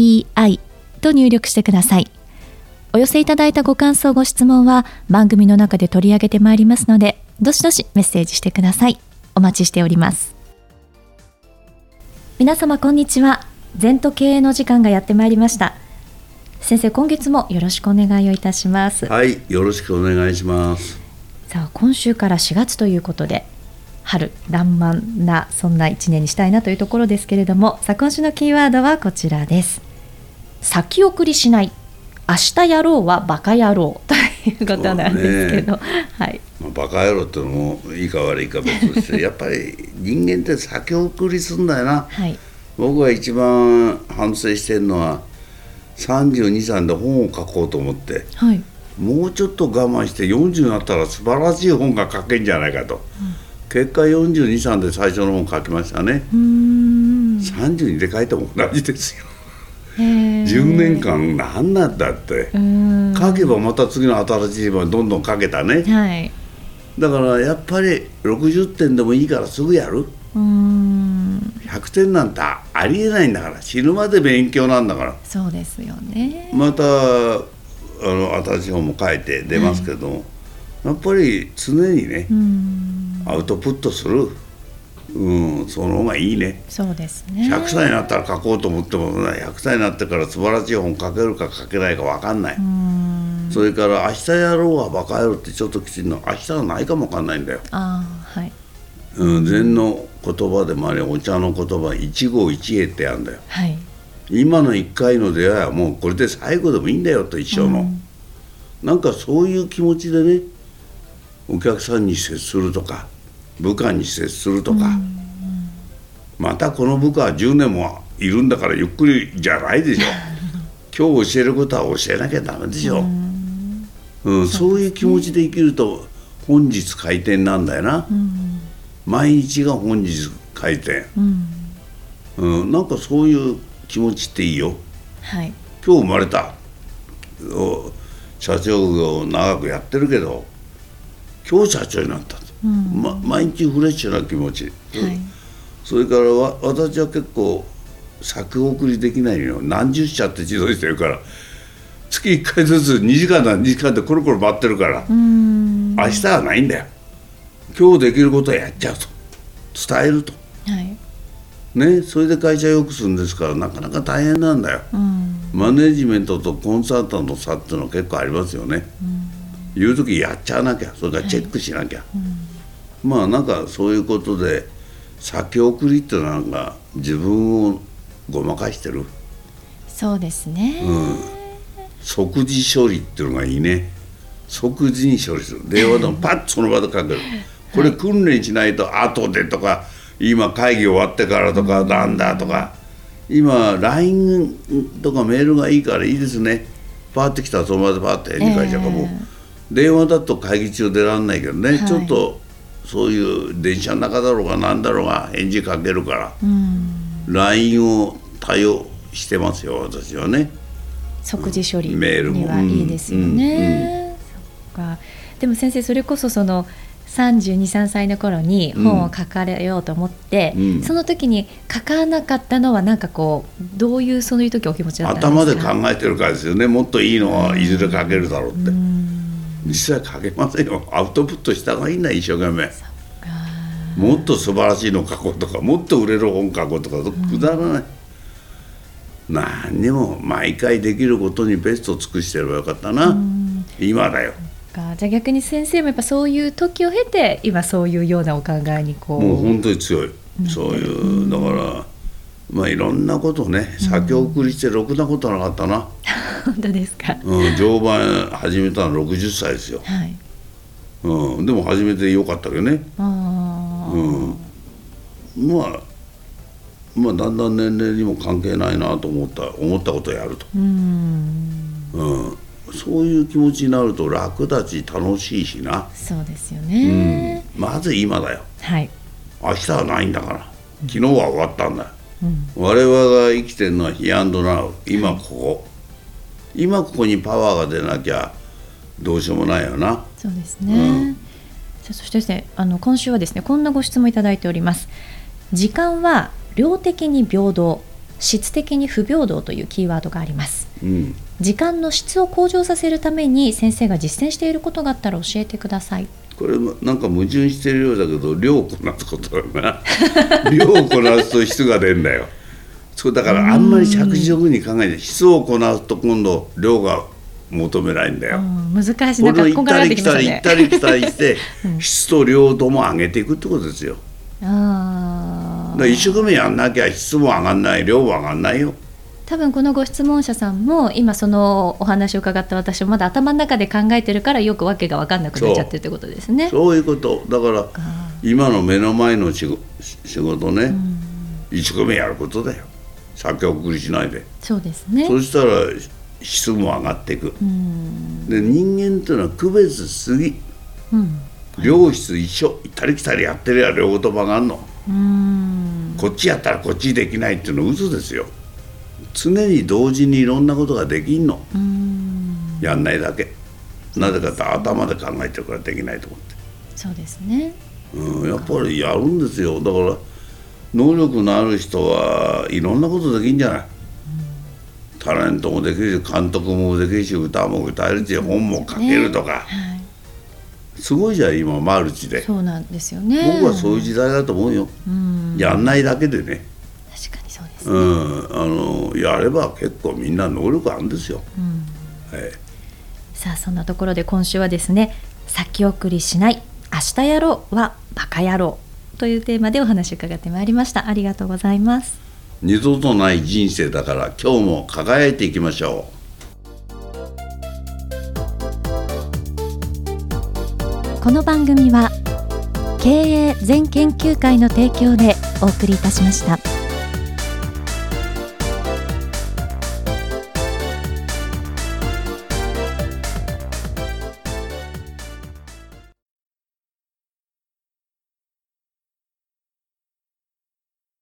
ZENTOKEIEI と入力してください。お寄せいただいたご感想、ご質問は番組の中で取り上げてまいりますので、どしどしメッセージしてください。お待ちしております。皆様こんにちは。全都経営の時間がやってまいりました。先生、今月もよろしくお願いをいたします。はい、よろしくお願いします。さあ、今週から4月ということで、春爛漫なそんな一年にしたいなというところですけれどもさあ今週のキーワードはこちらです先送りしない。明日やろうはバカ野郎。ということなんですけど、ね、はい、まあ、バカ野郎っていうのもいいか悪いか別として やっぱり人間って先送りすんだよな、はい、僕が一番反省してるのは32歳で本を書こうと思って、はい、もうちょっと我慢して40になったら素晴らしい本が書けんじゃないかと。うん。結果42、3で最初の本書きましたね。32で書いても同じですよ10年間何なんだって。書けばまた次の新しい本どんどん書けたね、はい、だからやっぱり60点でもいいからすぐやる。100点なんてありえないんだから。死ぬまで勉強なんだから。そうですよね。またあの新しい本も書いて出ますけど、はい、やっぱり常にねアウトプットする、うん、その方がいいね。そうですね。100歳になったら書こうと思っても100歳になってから素晴らしい本書けるか書けないか分かんない。それから「明日やろうはバカ野郎」ってちょっときついの明日はないかも分かんないんだよ。あはい、うん、禅の言葉でもありお茶の言葉一期一会ってやるんだよ、はい、今の1回の出会いはもうこれで最後でもいいんだよと一緒の、うん、なんかそういう気持ちでねお客さんに接するとか部下に接するとか、またこの部下は10年もいるんだからゆっくりじゃないでしょ。今日教えることは教えなきゃダメでしょ、うん、そういう気持ちで生きると本日開店なんだよな、毎日が本日開店、うん、うん、なんかそういう気持ちっていいよ、はい、今日生まれた。社長業を長くやってるけど今日社長になったうん、ま、毎日フレッシュな気持ち、はい、それからわ私は結構先送りできないよ何十社って自動してるから月1回ずつ2時間だ2時間でコロコロ待ってるから明日はないんだよ。今日できることはやっちゃうと。伝えると、はい、ねそれで会社を良くするんですからなかなか大変なんだよ。マネジメントとコンサータントの差っていうのは結構ありますよね。言う時やっちゃわなきゃそれからチェックしなきゃ、はい。うんまあなんかそういうことで先送りってなんか自分をごまかしてる。そうですね、うん、即時処理っていうのがいいね。即時に処理する。電話でも パッとその場でかける。これ訓練しないと後でとか今会議終わってからとかなんだとか。今 LINE とかメールがいいからいいですね。パーってきたらその場でパッて返事返しちゃうかも、電話だと会議中出らんないけどね、はい、ちょっとそういう電車の中だろうが何だろうが返事かけるから、うん、LINE を対応してますよ私はね。即時処理メールも。いいですよね、うんうん、でも先生それこそその323歳の頃に本を書かれようと思って、うん、その時に書かなかったのはなんかこうどういうそういう時お気持ちだったんですか？頭で考えてるからですよね。もっといいのはいずれ書けるだろうって。実際書けませんよ。アウトプットした方がいいんだ一生懸命。もっと素晴らしいの書こうとかもっと売れる本書こうとかくだらない、うん、何にも毎回できることにベストを尽くしてればよかったな、うん、今だよ。じゃあ逆に先生もやっぱそういう時を経て今そういうようなお考えにこう。もう本当に強い、そういうだからまあいろんなことね先送りしてろくなことなかったな、本当ですか、うん、乗馬始めたの60歳ですよ、はい。うん、でも始めてよかったけどね。うん。まあまあ、だんだん年齢にも関係ないなと思った思ったことをやると。うん。うん。そういう気持ちになると楽だし楽しいしな。そうですよね、うん、まず今だよ。はい。明日はないんだから。昨日は終わったんだよ、うん、我々が生きてるのはヒアンドナウ。今ここ、今ここにパワーが出なきゃどうしようもないよな。そうですね、うん、そしてですねあの今週はですねこんなご質問いただいております。時間は量的に平等質的に不平等というキーワードがあります、うん、時間の質を向上させるために先生が実践していることがあったら教えてください。これなんか矛盾してるようだけど量をこなすことだな。量をこなすと質が出るんだよそうだからあんまり着実に考えて質をこなすと今度量が求めないんだよ。難しい。なんか行ったり来たり行ったり来たりして、質と量とも上げていくってことですよ。ああ。一生懸命やんなきゃ質も上がんない量も上がんないよ。多分このご質問者さんも今そのお話を伺った私もまだ頭の中で考えてるからよく訳が分かんなくなっちゃってるってことですね。そういうこと。だから今の目の前の仕事ね、一生懸命やることだよ先送りしないで。そうですね。そしたら質も上がっていくで人間っていうのは区別すぎ、うん、両質一緒。行ったり来たりやってるや両言葉があんの。こっちやったらこっちできないっていうのは嘘ですよ。常に同時にいろんなことができんの。やんないだけ。なぜかって頭で考えてるからできないと思って。そうですね、うん、やっぱりやるんですよ。だから能力のある人はいろんなことできんじゃない、うん、タレントもできるし監督もできるし歌も歌えるし本も書けるとか、すごいじゃん今マルチで。そうなんですよね。僕はそういう時代だと思うよ、うん、やんないだけでね。うん、あのやれば結構みんな能力あるんですよ。うん、はい、さあそんなところで今週はですね先送りしない明日やろうはバカ野郎というテーマでお話を伺ってまいりました。ありがとうございます。二度とない人生だから今日も輝いていきましょう。この番組は経営全研究会の提供でお送りいたしました。